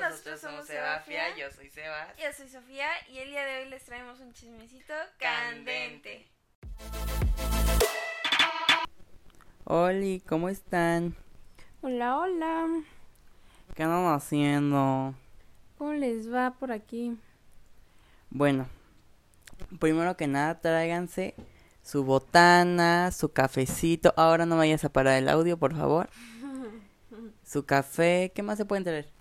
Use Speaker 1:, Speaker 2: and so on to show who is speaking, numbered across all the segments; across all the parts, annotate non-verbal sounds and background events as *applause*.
Speaker 1: nosotros somos Sebafia, yo soy Sebas.
Speaker 2: Yo soy Sofía y el día de hoy les traemos un chismecito candente.
Speaker 1: Oli, ¿cómo están?
Speaker 3: Hola, hola.
Speaker 1: ¿Qué andan haciendo?
Speaker 3: ¿Cómo les va por aquí?
Speaker 1: Bueno, primero que nada, tráiganse su botana, su cafecito. Ahora no vayas a parar el audio, por favor. *laughs* Su café, ¿qué más se pueden traer?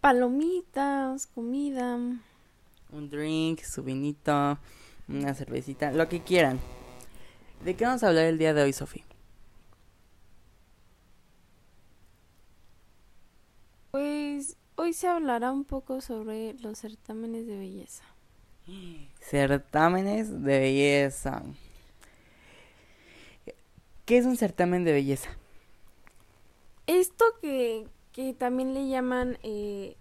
Speaker 3: Palomitas, comida.
Speaker 1: Un drink, su vinito, una cervecita, lo que quieran. ¿De qué vamos a hablar el día de hoy, Sofía?
Speaker 3: Pues hoy se hablará un poco sobre los certámenes de belleza.
Speaker 1: Certámenes de belleza. ¿Qué es un certamen de belleza?
Speaker 3: Esto que, que también le llaman eh,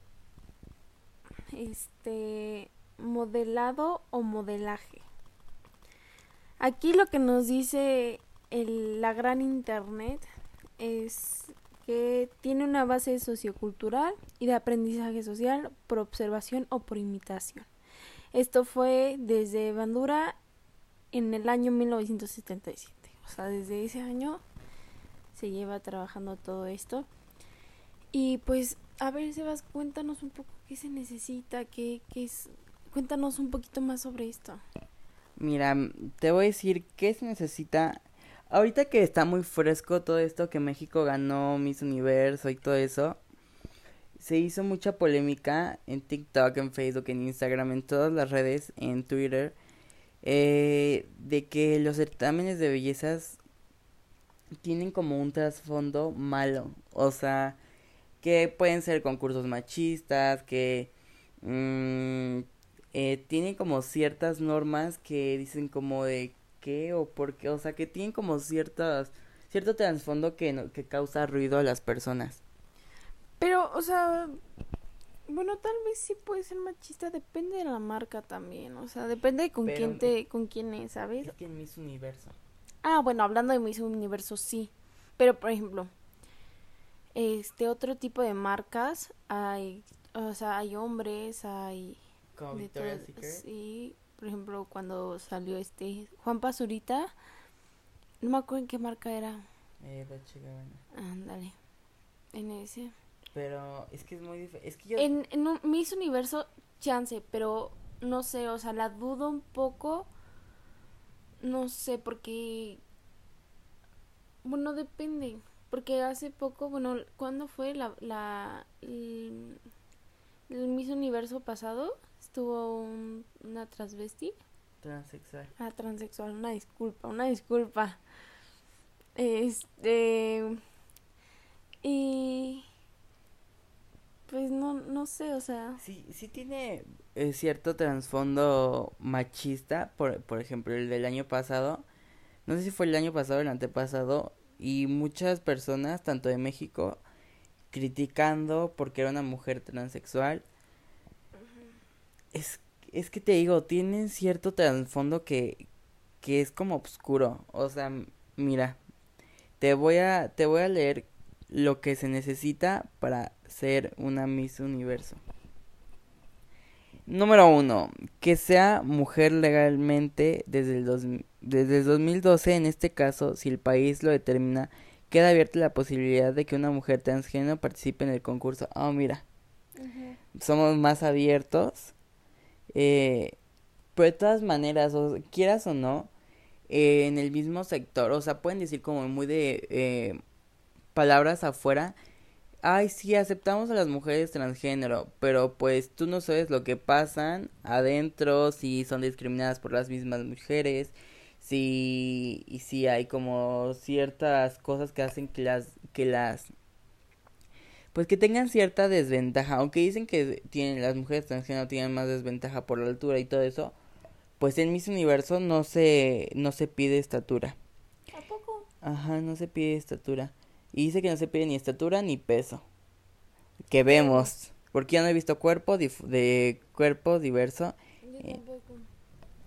Speaker 3: este modelado o modelaje. Aquí lo que nos dice la gran internet es que tiene una base sociocultural y de aprendizaje social por observación o por imitación. Esto fue desde Bandura en el año 1977. O sea, desde ese año se lleva trabajando todo esto. Y pues, a ver, Sebas, cuéntanos un poco qué se necesita, qué, qué es... Cuéntanos un poquito más sobre esto.
Speaker 1: Mira, te voy a decir qué se necesita. Ahorita que está muy fresco todo esto que México ganó Miss Universo y todo eso, se hizo mucha polémica en TikTok, en Facebook, en Instagram, en todas las redes, en Twitter, eh, de que los certámenes de bellezas tienen como un trasfondo malo. O sea, que pueden ser concursos machistas, que mmm, eh, tienen como ciertas normas que dicen como de qué o por qué, o sea, que tienen como ciertas, cierto trasfondo que, no, que causa ruido a las personas.
Speaker 3: Pero, o sea, bueno, tal vez sí puede ser machista, depende de la marca también, o sea, depende de con
Speaker 1: Pero-
Speaker 3: quién te, con quién es, ¿sabes?
Speaker 1: Es que en Miss Universo.
Speaker 3: Ah, bueno, hablando de Miss Universo, sí. Pero, por ejemplo, este otro tipo de marcas, hay, o sea, hay hombres, hay...
Speaker 1: Como
Speaker 3: de
Speaker 1: Victoria's
Speaker 3: todo-
Speaker 1: Secret.
Speaker 3: Sí, por ejemplo, cuando salió este Juan Pazurita, no me acuerdo en qué marca era.
Speaker 1: Eh, Dolce Gabbana.
Speaker 3: Ándale, en ese.
Speaker 1: Pero es que es muy diferente. Es que yo.
Speaker 3: En, en un Miss Universo, chance, pero no sé, o sea, la dudo un poco. No sé, porque. Bueno, depende. Porque hace poco, bueno, ¿cuándo fue la. la el, el Miss Universo pasado? Estuvo un- una transvesti.
Speaker 1: Transexual.
Speaker 3: Ah, transexual, una disculpa, una disculpa. Este. Y. Pues no, no sé, o sea.
Speaker 1: Sí, sí tiene eh, cierto trasfondo machista, por, por ejemplo, el del año pasado, no sé si fue el año pasado o el antepasado, y muchas personas, tanto de México, criticando porque era una mujer transexual. Es, es que te digo, tienen cierto trasfondo que, que es como oscuro, o sea, mira, te voy a, te voy a leer lo que se necesita para ser una Miss Universo. Número uno, que sea mujer legalmente desde el, dos, desde el 2012, en este caso, si el país lo determina, queda abierta la posibilidad de que una mujer transgénero participe en el concurso. Ah, mira, somos más abiertos. Eh, pero de todas maneras, o, quieras o no, eh, en el mismo sector, o sea, pueden decir como muy de eh, palabras afuera. Ay, sí, aceptamos a las mujeres transgénero, pero pues tú no sabes lo que pasan adentro, si son discriminadas por las mismas mujeres, si y si hay como ciertas cosas que hacen que las que las pues que tengan cierta desventaja, aunque dicen que tienen las mujeres transgénero tienen más desventaja por la altura y todo eso, pues en Miss Universo no se no se pide estatura.
Speaker 3: ¿A poco?
Speaker 1: Ajá, no se pide estatura. Y dice que no se pide ni estatura ni peso. Que vemos. Porque ya no he visto cuerpo de cuerpo diverso.
Speaker 3: Yo
Speaker 1: Eh,
Speaker 3: tampoco.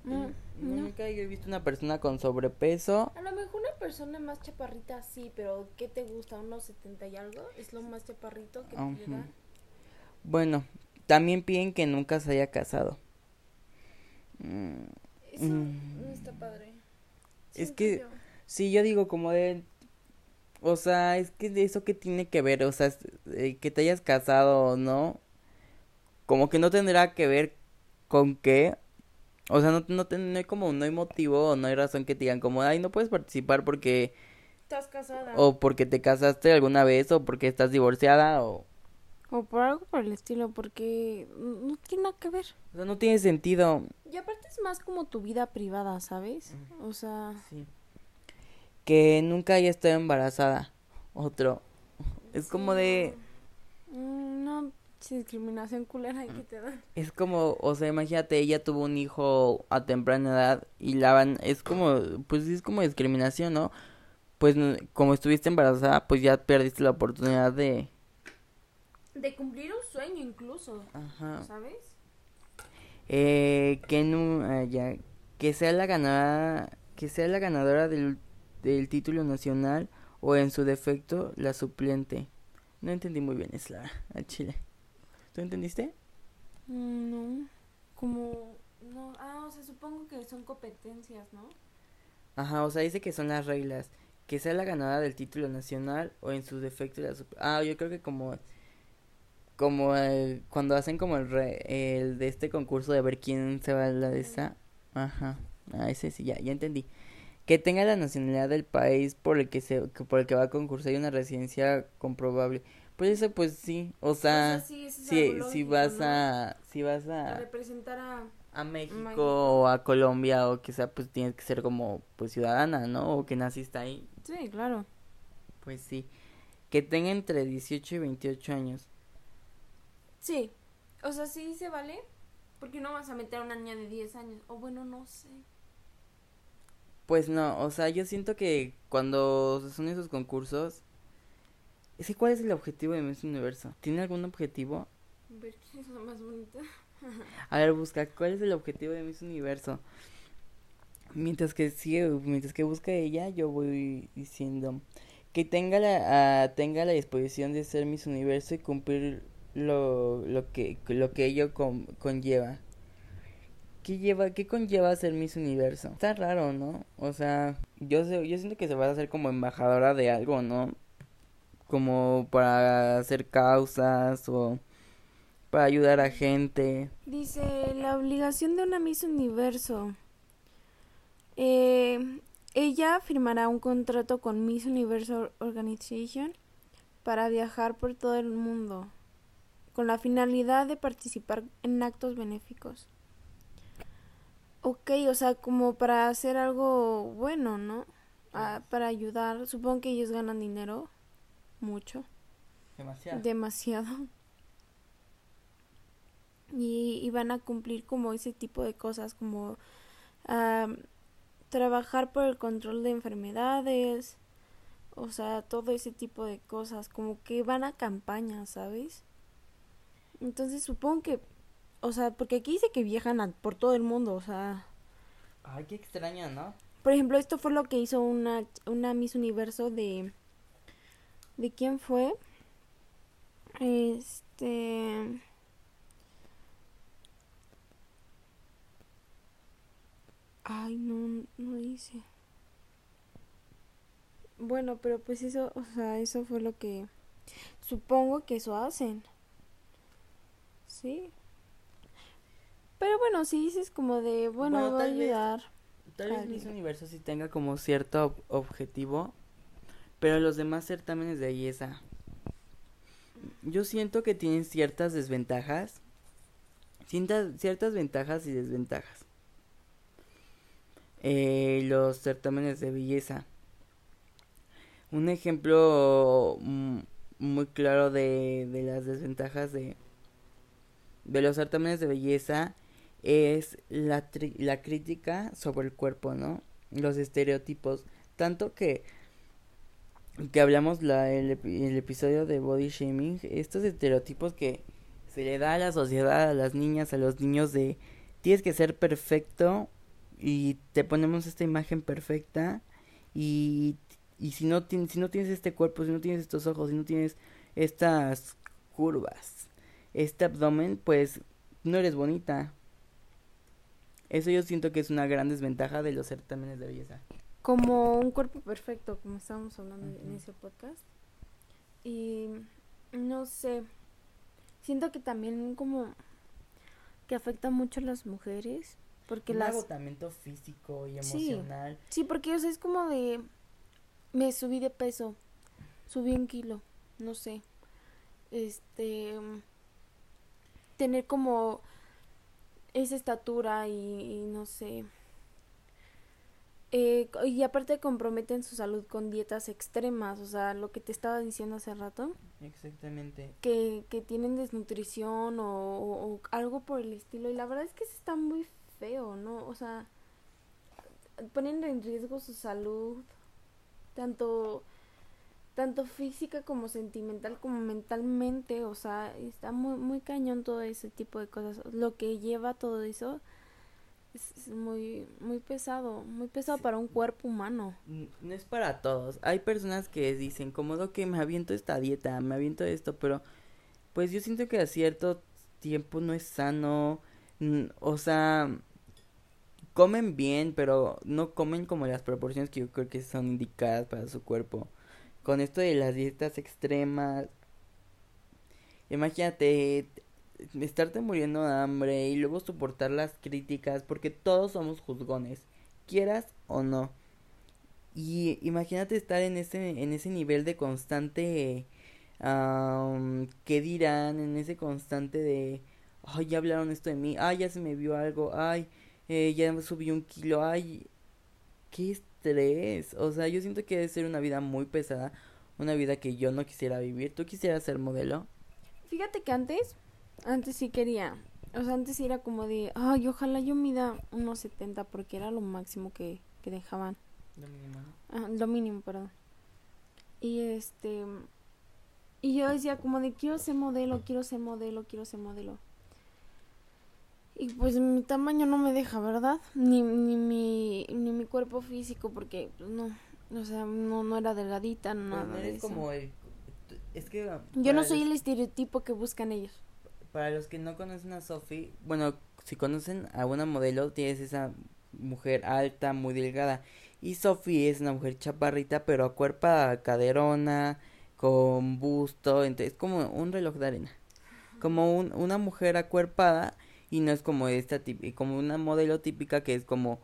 Speaker 3: No,
Speaker 1: No,
Speaker 3: no.
Speaker 1: Nunca he visto una persona con sobrepeso.
Speaker 3: A lo mejor una persona más chaparrita sí, pero ¿qué te gusta? ¿Unos 70 y algo? ¿Es lo más chaparrito que te da?
Speaker 1: Bueno, también piden que nunca se haya casado. Mm,
Speaker 3: Eso
Speaker 1: Mm.
Speaker 3: no está padre.
Speaker 1: Es
Speaker 3: Siento
Speaker 1: que-
Speaker 3: yo.
Speaker 1: Sí, yo digo como de... O sea, es que de eso que tiene que ver, o sea, es- eh, que te hayas casado o no, como que no tendrá que ver con qué, o sea, no, no, no hay como, no hay motivo o no hay razón que te digan como, ay, no puedes participar porque,
Speaker 3: Estás casada.
Speaker 1: o porque te casaste alguna vez, o porque estás divorciada, o,
Speaker 3: O por algo por el estilo, porque no tiene nada que ver.
Speaker 1: o sea, no tiene sentido.
Speaker 3: Y aparte es más como tu vida privada, ¿sabes? O sea,
Speaker 1: Sí. Que nunca haya estado embarazada, otro, es como de...
Speaker 3: discriminación culera que te dan.
Speaker 1: Es como, o sea, imagínate, ella tuvo un hijo a temprana edad y la van, es como, pues es como discriminación, ¿no? Pues como estuviste embarazada, pues ya perdiste la oportunidad de...
Speaker 3: De cumplir un sueño incluso,
Speaker 1: Ajá.
Speaker 3: ¿sabes?
Speaker 1: Eh, que no, ah, ya, que sea la ganadora, que sea la ganadora del, del título nacional o en su defecto la suplente. No entendí muy bien, es la, al chile. ¿Tú entendiste?
Speaker 3: Mm, No, como, no, ah, o sea, supongo que son competencias, ¿no?
Speaker 1: Ajá, o sea, dice que son las reglas. Que sea la ganadora del título nacional o en su defecto la sup- Ah, yo creo que como... Como el- cuando hacen como el, re- el de este concurso de ver quién se va a la de esa. Ajá. Ah, ese sí, ya, ya entendí. Que tenga la nacionalidad del país por el que se por el que va a concursar y una residencia comprobable. Pues pues sí, o sea,
Speaker 3: sí, eso es
Speaker 1: si,
Speaker 3: algo
Speaker 1: si
Speaker 3: lógico,
Speaker 1: vas
Speaker 3: ¿no?
Speaker 1: a si vas
Speaker 3: A
Speaker 1: a
Speaker 3: representar a...
Speaker 1: a México
Speaker 3: México.
Speaker 1: o a Colombia o que sea, pues tienes que ser como pues ciudadana, ¿no? O que naciste ahí,
Speaker 3: Sí, claro.
Speaker 1: pues sí. Que tenga entre 18 y 28 años.
Speaker 3: Sí, o sea, sí se vale, porque no vas a meter a una niña de 10 años, o bueno, no sé.
Speaker 1: Pues no, o sea, yo siento que cuando son esos concursos, es que ¿cuál es el objetivo de Miss Universo? ¿Tiene algún objetivo?
Speaker 3: Ver quién es la más bonita. *laughs*
Speaker 1: A ver, busca, ¿cuál es el objetivo de Miss Universo? Mientras que sigue, mientras que busca ella, yo voy diciendo que tenga la, ah, tenga la disposición de ser Miss Universo y cumplir lo, lo que, lo que ello con- conlleva. ¿Qué lleva, qué conlleva ser Miss Universo? Está raro, ¿no? O sea, yo sé, yo siento que se va a hacer como embajadora de algo, ¿no? Como para hacer causas o para ayudar a gente.
Speaker 3: Dice, la obligación de una Miss Universo. Eh, ella firmará un contrato con Miss Universo Organization para viajar por todo el mundo con la finalidad de participar en actos benéficos. Ok, o sea, como para hacer algo bueno, ¿no? Ah, para ayudar. Supongo que ellos ganan dinero. Mucho.
Speaker 1: Demasiado.
Speaker 3: Demasiado. Y, y van a cumplir como ese tipo de cosas, como trabajar por el control de enfermedades, o sea, todo ese tipo de cosas, como que van a campañas, ¿sabes? Entonces supongo que, o sea, porque aquí dice que viajan a- por todo el mundo, o sea,
Speaker 1: Ay, qué extraño, ¿no?
Speaker 3: por ejemplo, esto fue lo que hizo una, una Miss Universo de... ¿De quién fue? Este... Ay, no, no dice. Bueno, pero pues eso, o sea, eso fue lo que... Supongo que eso hacen. ¿Sí? Pero bueno, si dices como de, bueno,
Speaker 1: Bueno,
Speaker 3: va a
Speaker 1: vez-
Speaker 3: ayudar.
Speaker 1: Tal vez. Miss Universo sí tenga como cierto ob- objetivo, pero los demás certámenes de belleza, yo siento que tienen ciertas desventajas, cientas- ciertas ventajas y desventajas. Eh, los certámenes de belleza. Un ejemplo mm, muy claro de, de las desventajas de, de los certámenes de belleza es la, la crítica sobre el cuerpo, ¿no? Los estereotipos. Tanto que, que hablamos la, el, epi- el episodio de body shaming, estos estereotipos que se le da a la sociedad, a las niñas, a los niños de tienes que ser perfecto y te ponemos esta imagen perfecta y, y si, no si no tienes este cuerpo, si no tienes estos ojos, si no tienes estas curvas, este abdomen, pues no eres bonita. Eso yo siento que es una gran desventaja de los certámenes de belleza.
Speaker 3: Como un cuerpo perfecto, como estábamos hablando en ese podcast. Y no sé, siento que también como que afecta mucho a las mujeres. Porque
Speaker 1: un
Speaker 3: las...
Speaker 1: agotamiento físico y emocional.
Speaker 3: Sí, sí porque es como de... Me subí de peso, subí un kilo, no sé. Este... Tener como esa estatura y, no sé. Eh, y aparte comprometen su salud con dietas extremas, o sea, lo que te estaba diciendo hace rato.
Speaker 1: Exactamente.
Speaker 3: Que, que tienen desnutrición o, o, algo por el estilo. Y la verdad es que eso está muy feo, ¿no? O sea, ponen en riesgo su salud, tanto tanto física como sentimental como mentalmente, o sea, está muy muy cañón todo ese tipo de cosas. Lo que lleva todo eso es, muy muy pesado, muy pesado para un cuerpo humano.
Speaker 1: No es para todos. Hay personas que dicen, como que me aviento esta dieta, me aviento esto, pero pues yo siento que a cierto tiempo no es sano, o sea, comen bien, pero no comen como las proporciones que yo creo que son indicadas para su cuerpo con esto de las dietas extremas. Imagínate estarte muriendo de hambre y luego soportar las críticas porque todos somos juzgones, quieras o no. Y imagínate estar en ese en ese nivel de constante um, qué dirán, en ese constante de ay, ya hablaron esto de mí, ay, ya se me vio algo, ay, eh, ya subí un kilo, ay, qué estrés. O sea, yo siento que debe ser una vida muy pesada, una vida que yo no quisiera vivir. ¿Tú quisieras ser modelo?
Speaker 3: Fíjate que antes, antes sí quería. O sea, antes era como de, ay, ojalá yo mida unos 70 porque era lo máximo que, que dejaban.
Speaker 1: Lo mínimo.
Speaker 3: Ah, lo mínimo, perdón. Y este... Y yo decía como de, quiero ser modelo, quiero ser modelo, quiero ser modelo. Y pues mi tamaño no me deja, ¿verdad? Ni, ni, mi, ni mi cuerpo físico, porque pues, no, o sea, no, no era delgadita, pues, nada.
Speaker 1: de como el... Es que...
Speaker 3: Yo no soy el estereotipo que buscan ellos.
Speaker 1: Para los que no conocen a Sophie, bueno, si conocen a una modelo, tienes esa mujer alta, muy delgada. Y Sophie es una mujer chaparrita, pero a cuerpo caderona, con busto, entonces como un reloj de arena. Como un, una mujer acuerpada y no es como esta como una modelo típica que es como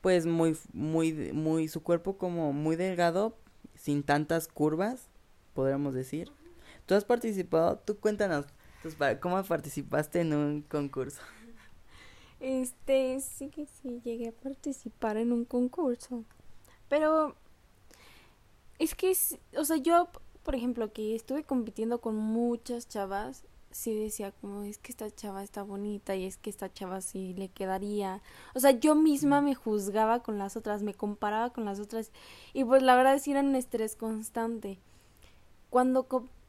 Speaker 1: pues muy muy muy su cuerpo como muy delgado sin tantas curvas podríamos decir tú has participado tú cuéntanos cómo participaste en un concurso
Speaker 3: este sí que sí llegué a participar en un concurso pero es que es, o sea yo por ejemplo que estuve compitiendo con muchas chavas sí decía como es que esta chava está bonita y es que esta chava sí le quedaría. O sea, yo misma me juzgaba con las otras, me comparaba con las otras y pues la verdad es que era un estrés constante. Cuando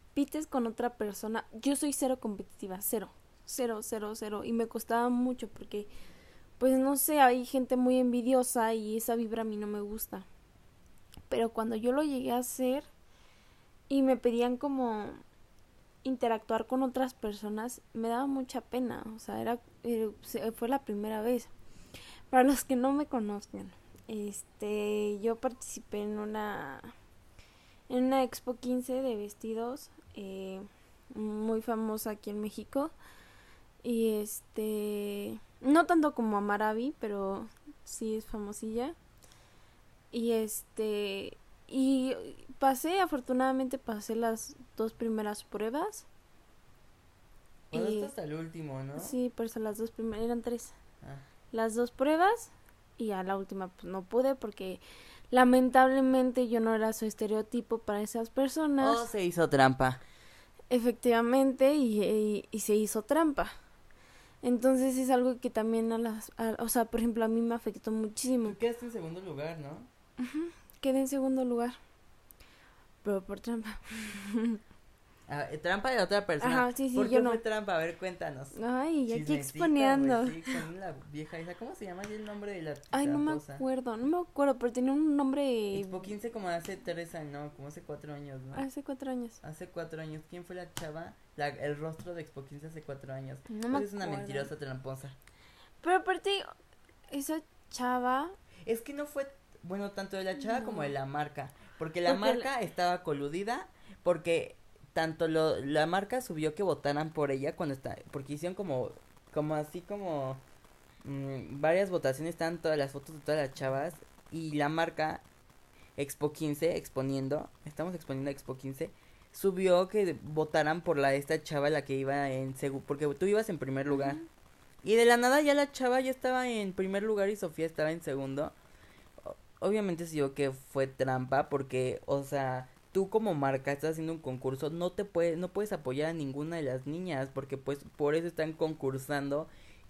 Speaker 3: compites con otra persona, yo soy cero competitiva, cero, cero, cero, cero y me costaba mucho porque pues no sé, hay gente muy envidiosa y esa vibra a mí no me gusta. Pero cuando yo lo llegué a hacer y me pedían como interactuar con otras personas me daba mucha pena, o sea, era eh, fue la primera vez. Para los que no me conozcan, este, yo participé en una en una Expo 15 de vestidos eh, muy famosa aquí en México y este no tanto como Amaravi, pero sí es famosilla. Y este y pasé, afortunadamente pasé las dos primeras pruebas.
Speaker 1: y, hasta el último, ¿no?
Speaker 3: Sí, pero las dos primeras, eran tres. Ah. Las dos pruebas y a la última pues no pude porque lamentablemente yo no era su estereotipo para esas personas.
Speaker 1: Oh, se hizo trampa.
Speaker 3: Efectivamente, y, y, se hizo trampa. Entonces es algo que también a las, o sea, por ejemplo, a mí me afectó muchísimo.
Speaker 1: Tú quedaste en segundo lugar, ¿no?
Speaker 3: Quedé en segundo lugar. Pero por trampa. *laughs*
Speaker 1: Ah, trampa de otra persona.
Speaker 3: Ajá, sí, sí,
Speaker 1: ¿Por
Speaker 3: yo
Speaker 1: qué
Speaker 3: no.
Speaker 1: fue trampa? A ver, cuéntanos.
Speaker 3: Ay, aquí
Speaker 1: Chismecita,
Speaker 3: exponiendo.
Speaker 1: güey, sí, con la vieja esa. ¿Cómo se llama el nombre de la
Speaker 3: Ay, no me acuerdo, no me acuerdo, pero tenía un nombre
Speaker 1: Expo 15 como hace tres años, no, como hace cuatro años, ¿no?
Speaker 3: hace cuatro años.
Speaker 1: Hace cuatro años. ¿Quién fue la chava? La, el rostro de Expo 15 hace cuatro años.
Speaker 3: No me
Speaker 1: Pues es una mentirosa tramposa.
Speaker 3: Pero aparte, esa chava,
Speaker 1: Es que no fue, bueno, tanto de la chava
Speaker 3: No.
Speaker 1: como de la marca. Porque la
Speaker 3: Porque
Speaker 1: marca estaba coludida, porque tanto lo, la marca subió que votaran por ella cuando está, porque hicieron como, como así como mm, varias votaciones, estaban todas las fotos de todas las chavas, y la marca Expo 15, exponiendo, estamos exponiendo Expo 15, subió que votaran por la esta chava la que iba en segundo, porque tú ibas en primer lugar. Y de la nada ya la chava ya estaba en primer lugar y Sofía estaba en segundo. Obviamente sí yo que fue trampa porque, o sea, tú como marca estás haciendo un concurso, no te puedes, no puedes apoyar a ninguna de las niñas porque pues por eso están concursando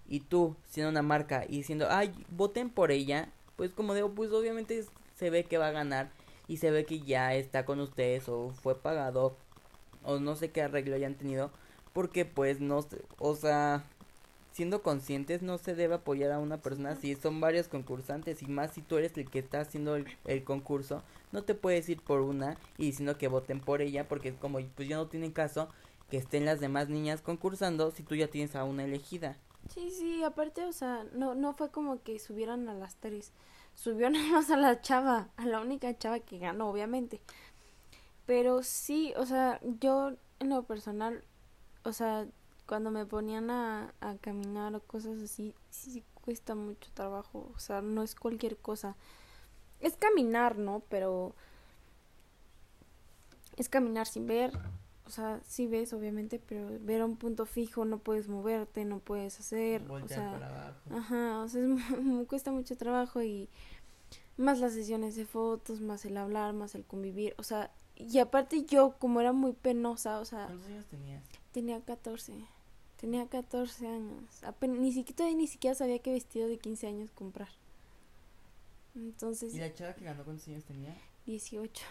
Speaker 1: y tú siendo una marca y diciendo, ay, voten por ella, pues como digo, pues obviamente se ve que va a ganar y se ve que ya está con ustedes o fue pagado o no sé qué arreglo hayan tenido porque pues no, o sea, siendo conscientes no se debe apoyar a una persona. Si son varios concursantes y más si tú eres el que está haciendo el, el concurso no te puedes ir por una y diciendo que voten por ella porque es como pues ya no tiene caso que estén las demás niñas concursando si tú ya tienes a una elegida.
Speaker 3: Sí, sí, aparte, o sea, no, no fue como que subieran a las tres, *laughs* más a la chava, a la única chava que ganó, obviamente. Pero sí, o sea, yo en lo personal, o sea, cuando me ponían a, a caminar o cosas así, sí, cuesta mucho trabajo, o sea, no es cualquier cosa. Es caminar, ¿no? Pero es caminar sin ver, o sea, sí ves, obviamente, pero ver a un punto fijo, no puedes moverte, no puedes hacer, o sea,
Speaker 1: para abajo
Speaker 3: Ajá, o sea, es *laughs* cuesta mucho trabajo y más las sesiones de fotos, más el hablar, más el convivir, o sea, y aparte yo como era muy penosa, o sea,
Speaker 1: ¿cuántos años tenías?
Speaker 3: tenía 14, tenía 14 años, apenas, ni siquiera, todavía ni siquiera sabía qué vestido de 15 años comprar. Entonces,
Speaker 1: ¿y la chava que ganó cuántos años tenía?
Speaker 3: 18.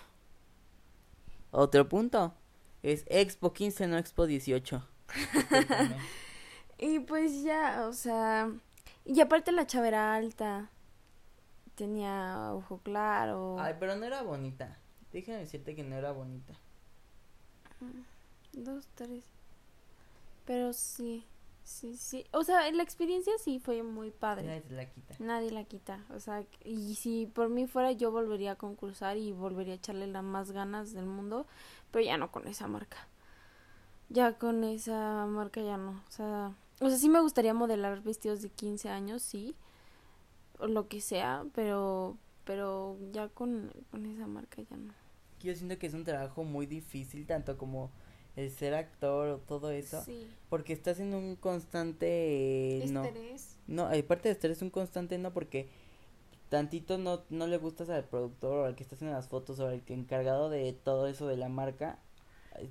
Speaker 1: otro punto es Expo 15 no Expo 18 Discúlpame. *laughs*
Speaker 3: Y pues ya, o sea, y aparte la chava era alta, tenía ojo claro.
Speaker 1: Ay, pero no era bonita. Déjame decirte que no era bonita.
Speaker 3: Dos, tres. Pero sí, sí, sí. O sea, la experiencia sí fue muy padre.
Speaker 1: Nadie te la quita.
Speaker 3: Nadie la quita. O sea, y si por mí fuera, yo volvería a concursar y volvería a echarle las más ganas del mundo. Pero ya no con esa marca. Ya con esa marca ya no. O sea, o sea sí me gustaría modelar vestidos de 15 años, sí. O lo que sea, pero pero ya con, con esa marca ya no.
Speaker 1: Yo siento que es un trabajo muy difícil, tanto como el ser actor o todo eso.
Speaker 3: Sí.
Speaker 1: Porque estás en un constante. eh, no.
Speaker 3: Estrés.
Speaker 1: No, aparte de estrés, un constante no, porque tantito no, no le gustas al productor o al que está haciendo las fotos o al que encargado de todo eso de la marca.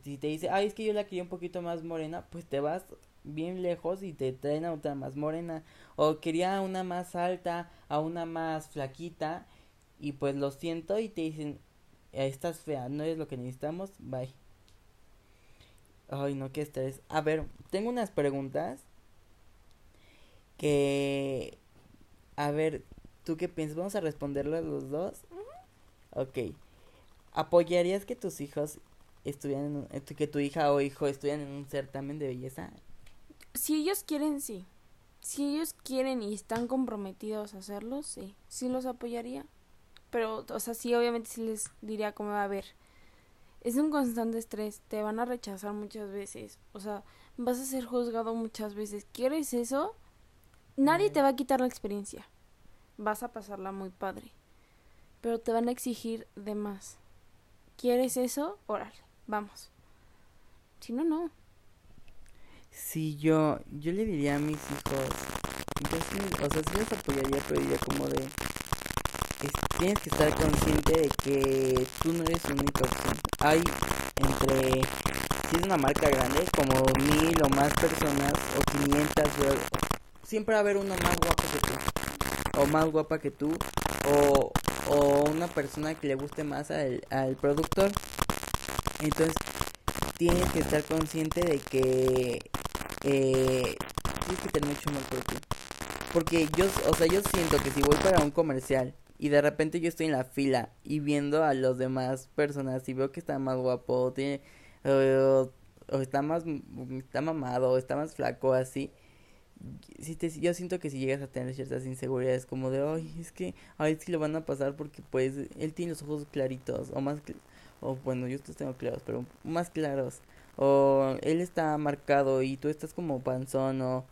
Speaker 1: Si te dice, ay, es que yo la quería un poquito más morena, pues te vas bien lejos y te traen a otra más morena. O quería una más alta, a una más flaquita. Y pues lo siento y te dicen, "Eh, estás fea, no es lo que necesitamos, bye. Ay, no, qué estrés. A ver, tengo unas preguntas que... A ver, ¿tú qué piensas? Vamos a responderlas los dos. Ok. ¿Apoyarías que tus hijos estuvieran en un- eh, que tu hija o hijo estuvieran en un certamen de belleza?
Speaker 3: Si ellos quieren, sí. Si ellos quieren y están comprometidos a hacerlo, sí. Sí los apoyaría. Pero, o sea, sí, obviamente sí les diría cómo va a ver. Es un constante estrés. Te van a rechazar muchas veces. O sea, vas a ser juzgado muchas veces. ¿Quieres eso? Nadie te va a quitar la experiencia. Vas a pasarla muy padre. Pero te van a exigir de más. ¿Quieres eso? Órale, vamos. Si no, no.
Speaker 1: Si yo, yo le diría a mis hijos, yo sí, o sea, sí les apoyaría, pero diría como de, es- tienes que estar consciente de que tú no eres única opción. Hay entre, si es una marca grande, como mil o más personas, o quinientas, o- siempre va a haber uno más guapo que tú, o más guapa que tú, o, o una persona que le guste más al, al productor. Entonces, tienes que estar consciente de que eh, tienes que tener mucho amor por ti. Porque yo, o sea, yo siento que si voy para un comercial y de repente yo estoy en la fila y viendo a los demás personas y veo que está más guapo, tiene, o, o está más, está mamado, o está más flaco, así, si te, yo siento que si llegas a tener ciertas inseguridades como de, ay, es que a ver si lo van a pasar porque pues él tiene los ojos claritos o más, o bueno, yo estos tengo claros, pero más claros, o él está marcado y tú estás como panzón o,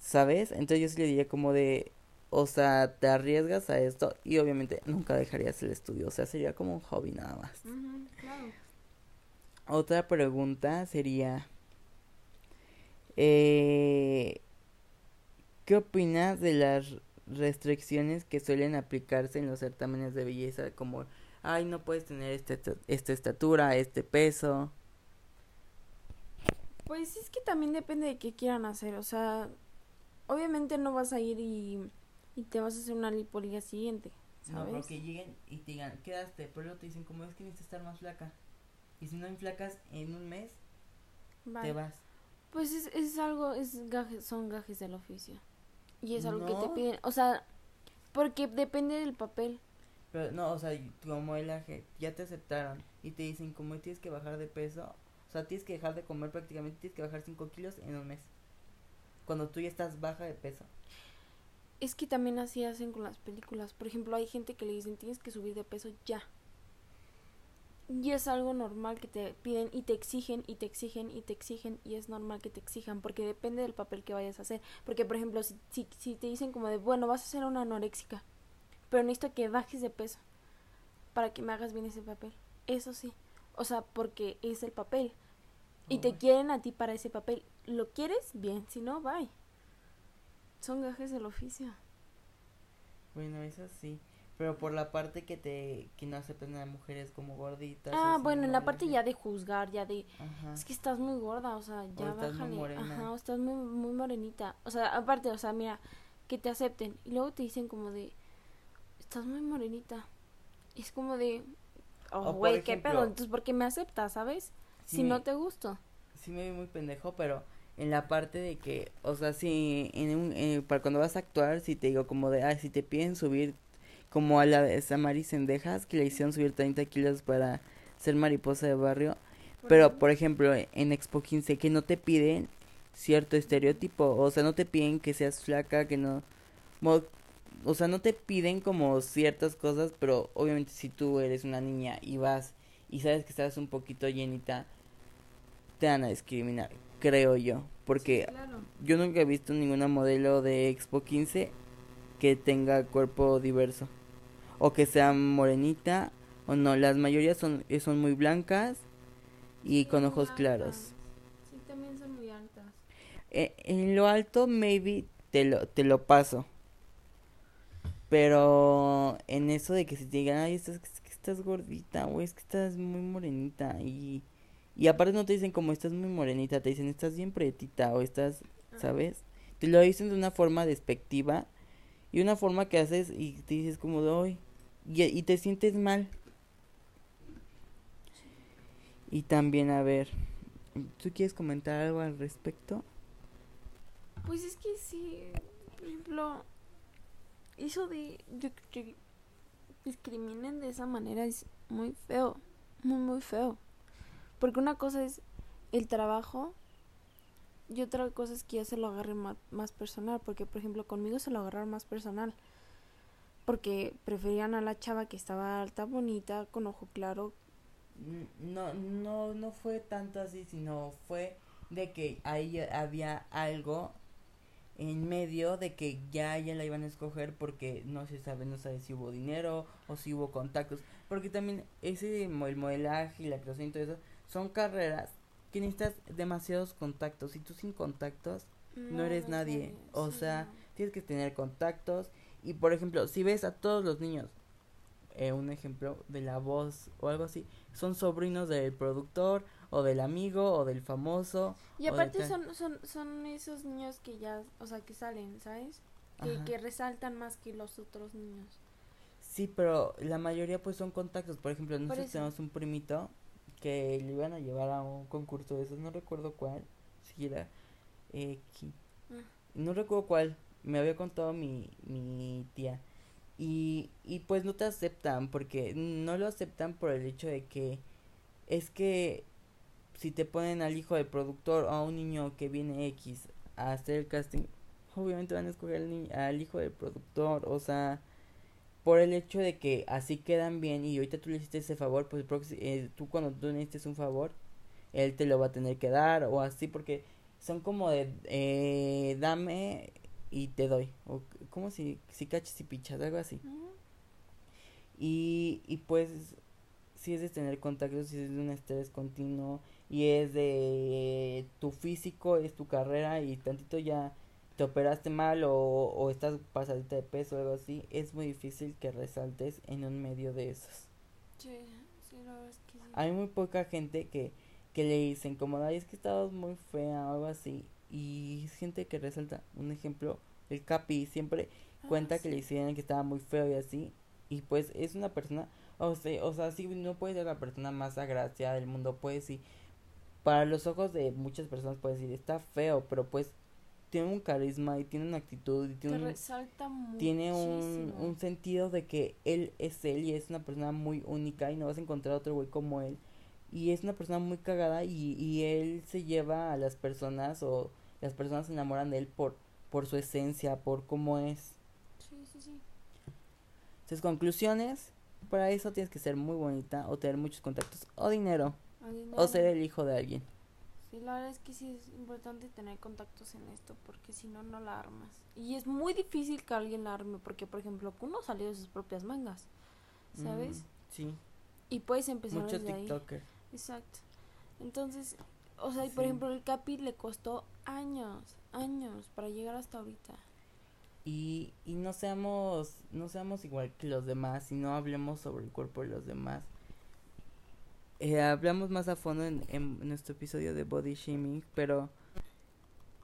Speaker 1: ¿sabes? Entonces yo sí le diría como de, o sea, te arriesgas a esto y obviamente nunca dejarías el estudio, o sea, sería como un hobby nada más.
Speaker 3: claro.
Speaker 1: Otra pregunta sería, eh, ¿Qué opinas de las restricciones que suelen aplicarse en los certámenes de belleza? Como, ay, no puedes tener este, esta estatura, este peso.
Speaker 3: Pues es que también depende de qué quieran hacer. O sea, obviamente no vas a ir y, y te vas a hacer una lipo al día siguiente. ¿sabes?
Speaker 1: No, porque lleguen y te digan, quedaste, pero luego te dicen, como es que necesitas estar más flaca. Y si no inflacas en un mes,
Speaker 3: Vale.
Speaker 1: te vas.
Speaker 3: Pues es, es algo, es gajes, son gajes del oficio. Y es algo que te piden. O sea, porque depende del papel.
Speaker 1: Pero no, o sea, como el aje, ya te aceptaron y te dicen, como tienes que bajar de peso, o sea, tienes que dejar de comer prácticamente, tienes que bajar 5 kilos en un mes. Cuando tú ya estás baja de peso.
Speaker 3: Es que también así hacen con las películas. Por ejemplo, hay gente que le dicen tienes que subir de peso ya. Y es algo normal que te piden y te exigen y te exigen y te exigen y es normal que te exijan porque depende del papel que vayas a hacer. Porque, por ejemplo, si, si, si te dicen como de, bueno, vas a ser una anoréxica, pero necesito que bajes de peso para que me hagas bien ese papel. Eso sí. O sea, porque es el papel. Y te quieren a ti para ese papel. ¿Lo quieres? Bien. Si no, bye. Son gajes del oficio.
Speaker 1: Bueno, eso sí. Pero por la parte que te que no aceptan a mujeres como gorditas.
Speaker 3: Ah,
Speaker 1: o
Speaker 3: bueno, en la parte ya de juzgar, ya de...
Speaker 1: Ajá.
Speaker 3: Es que estás muy gorda, o sea, ya
Speaker 1: muy
Speaker 3: bájale.
Speaker 1: morena.
Speaker 3: Ajá, o estás muy, muy morenita. O sea, aparte, o sea, mira, que te acepten. Y luego te dicen como de... Estás muy morenita. Y es como de...
Speaker 1: O
Speaker 3: Oh, güey, ¿qué pedo? Entonces, ¿por qué me aceptas, sabes?
Speaker 1: Sí
Speaker 3: si
Speaker 1: me-
Speaker 3: no te gusto.
Speaker 1: sí me vi muy pendejo, pero en la parte de que, o sea, si en un, eh, para cuando vas a actuar, si te digo como de, ay, si te piden subir, como a la de Samari Sendejas, que le hicieron subir 30 kilos para ser mariposa de barrio, pero por ejemplo, en Expo 15, que no te piden cierto estereotipo, o sea, no te piden que seas flaca, que no, o sea, no te piden como ciertas cosas, pero obviamente si tú eres una niña y vas y sabes que estás un poquito llenita, te van a discriminar, creo yo, porque
Speaker 3: Claro.
Speaker 1: yo nunca he visto ninguna modelo de Expo 15 que tenga cuerpo diverso o que sea morenita o no, las mayorías son eh, son muy blancas y con ojos claros.
Speaker 3: Sí, también son muy altas.
Speaker 1: Eh, en lo alto maybe te lo te lo paso. Pero en eso de que se te digan, ay, estás, es que estás gordita, o es que estás muy morenita. Y, y aparte no te dicen como estás muy morenita, te dicen estás bien pretita o estás, ¿sabes? Te lo dicen de una forma despectiva y una forma que haces y te dices como de hoy. Y, y te sientes mal. Y también, a ver, ¿tú quieres comentar algo al respecto?
Speaker 3: Pues es que sí, por ejemplo, eso de, de que discriminen de esa manera es muy feo, muy, muy feo. Porque una cosa es el trabajo y otra cosa es que ya se lo agarren ma- más personal. Porque, por ejemplo, conmigo se lo agarraron más personal. Porque preferían a la chava que estaba alta, bonita, con ojo claro.
Speaker 1: N- No, no, no fue tanto así, sino fue de que ahí había algo en medio de que ya ya la iban a escoger porque no se sabe, no sabe si hubo dinero o si hubo contactos, porque también ese el modelaje y la actuación y todo eso son carreras que necesitas demasiados contactos y tú sin contactos no eres
Speaker 3: es
Speaker 1: nadie, o
Speaker 3: sí,
Speaker 1: sea,
Speaker 3: no.
Speaker 1: tienes que tener contactos y por ejemplo, si ves a todos los niños, eh, un ejemplo de la voz o algo así, son sobrinos del productor o del amigo o del famoso.
Speaker 3: Y aparte son, son, son esos niños que ya, o sea, que salen, ¿sabes? Que, que resaltan más que los otros niños.
Speaker 1: Sí, pero la mayoría pues son contactos. Por ejemplo, nosotros tenemos un primito que le iban a llevar a un concurso de esos, no recuerdo cuál, si era X,
Speaker 3: Ah.
Speaker 1: no recuerdo cuál, me había contado mi, mi tía. Y, y pues no te aceptan, porque no lo aceptan por el hecho de que es que si te ponen al hijo del productor o a un niño que viene X a hacer el casting, obviamente van a escoger al, al hijo del productor, o sea, por el hecho de que así quedan bien y ahorita tú le hiciste ese favor, pues eh, tú cuando tú necesites un favor, él te lo va a tener que dar o así, porque son como de, eh, dame y te doy, o como si, si caches y pichas, algo así. Y, y pues si es de tener contactos, si es de un estrés continuo y es de tu físico, es tu carrera y tantito ya te operaste mal o, o estás pasadita de peso o algo así, es muy difícil que resaltes en un medio de esos.
Speaker 3: Sí, sí, la verdad es que sí.
Speaker 1: Hay muy poca gente que, que le dicen como, ay, es que estabas muy fea o algo así. Y es gente que resalta. Un ejemplo, el Capi siempre
Speaker 3: Ah,
Speaker 1: cuenta que le decían que estaba muy feo y así. Y pues es una persona, o sea, o sea, sí, no puede ser la persona más agraciada del mundo, pues sí. Para los ojos de muchas personas puede decir, está feo, pero pues tiene un carisma y tiene una actitud y tiene un, tiene un, un sentido de que él es él y es una persona muy única y no vas a encontrar otro güey como él. Y es una persona muy cagada y, y él se lleva a las personas o las personas se enamoran de él por, por su esencia, por cómo es.
Speaker 3: Sí, sí, sí.
Speaker 1: Entonces, conclusiones, para eso tienes que ser muy bonita o tener muchos contactos o dinero o ser el hijo de alguien.
Speaker 3: Sí, la verdad es que sí es importante tener contactos en esto porque si no, no la armas. Y es muy difícil que alguien la arme porque, por ejemplo, Kuno salió de sus propias mangas, ¿sabes?
Speaker 1: Mm, sí,
Speaker 3: Y puedes empezar
Speaker 1: mucho
Speaker 3: desde ahí.
Speaker 1: TikToker.
Speaker 3: Exacto. Entonces, o sea, y por
Speaker 1: Sí.
Speaker 3: ejemplo, el Capi le costó años, años para llegar hasta ahorita.
Speaker 1: Y, y no seamos no seamos igual que los demás y no hablemos sobre el cuerpo de los demás. Eh, hablamos más a fondo en, en nuestro episodio de body shaming, pero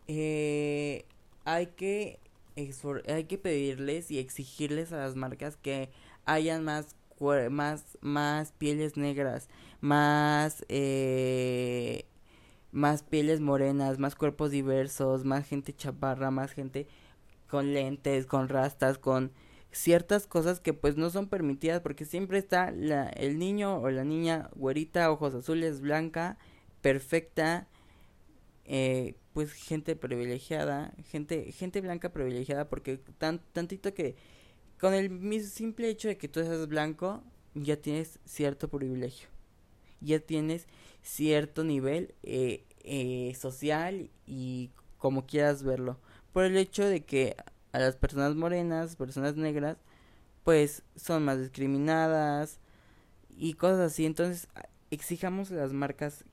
Speaker 1: eh, hay que hay que pedirles y exigirles a las marcas que hayan más más más pieles negras, más eh, más pieles morenas, más cuerpos diversos, más gente chaparra, más gente con lentes, con rastas, con ciertas cosas que pues no son permitidas porque siempre está la, el niño o la niña güerita, ojos azules, blanca, perfecta, eh, pues gente privilegiada, gente, gente blanca privilegiada porque tan, tantito que con el simple hecho de que tú seas blanco ya tienes cierto privilegio, ya tienes cierto nivel eh, eh, social y como quieras verlo. Por el hecho de que a las personas morenas, personas negras, pues son más discriminadas y cosas así. Entonces, exijamos las marcas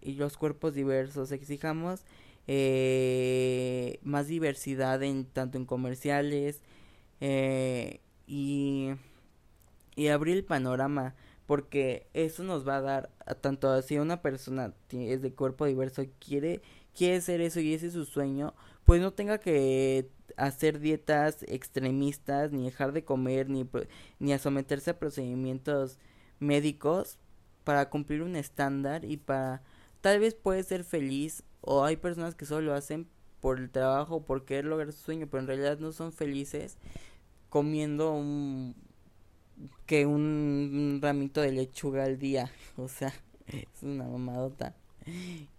Speaker 1: y los cuerpos diversos, exijamos eh, más diversidad en tanto en comerciales eh, y, y abrir el panorama porque eso nos va a dar a tanto si una persona es de cuerpo diverso y quiere quiere ser eso y ese es su sueño pues no tenga que hacer dietas extremistas ni dejar de comer ni ni someterse a procedimientos médicos para cumplir un estándar y para tal vez puede ser feliz o hay personas que solo lo hacen por el trabajo por querer lograr su sueño pero en realidad no son felices comiendo un que un ramito de lechuga al día. *laughs* O sea es una mamadota.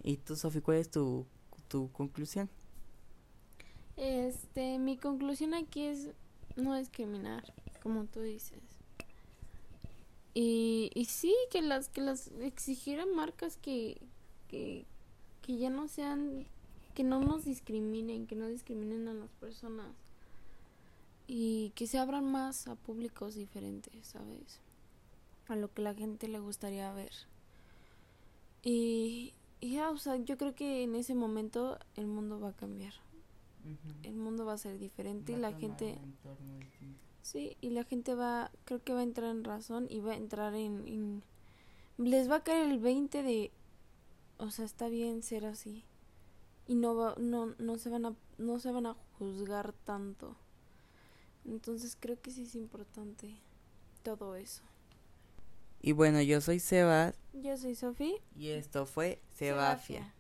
Speaker 1: Y tú Sofi cuál es tu tu conclusión
Speaker 3: Este, mi conclusión aquí es no discriminar, como tú dices. Y, y sí, que las, que las exigieran marcas que, que, que ya no sean, que no nos discriminen, que no discriminen a las personas. Y que se abran más a públicos diferentes, ¿sabes? A lo que la gente le gustaría ver. Y, y ya, o sea, yo creo que en ese momento el mundo va a cambiar el mundo va a ser diferente y la gente sí y la gente va creo que va a entrar en razón y va a entrar en, en- les va a caer el 20 de o sea está bien ser así. Y no va, no no se van a no se van a juzgar tanto. Entonces creo que sí es importante todo eso.
Speaker 1: Y bueno, yo soy Sebas.
Speaker 3: Yo soy Sofía.
Speaker 1: y esto fue Sebafia.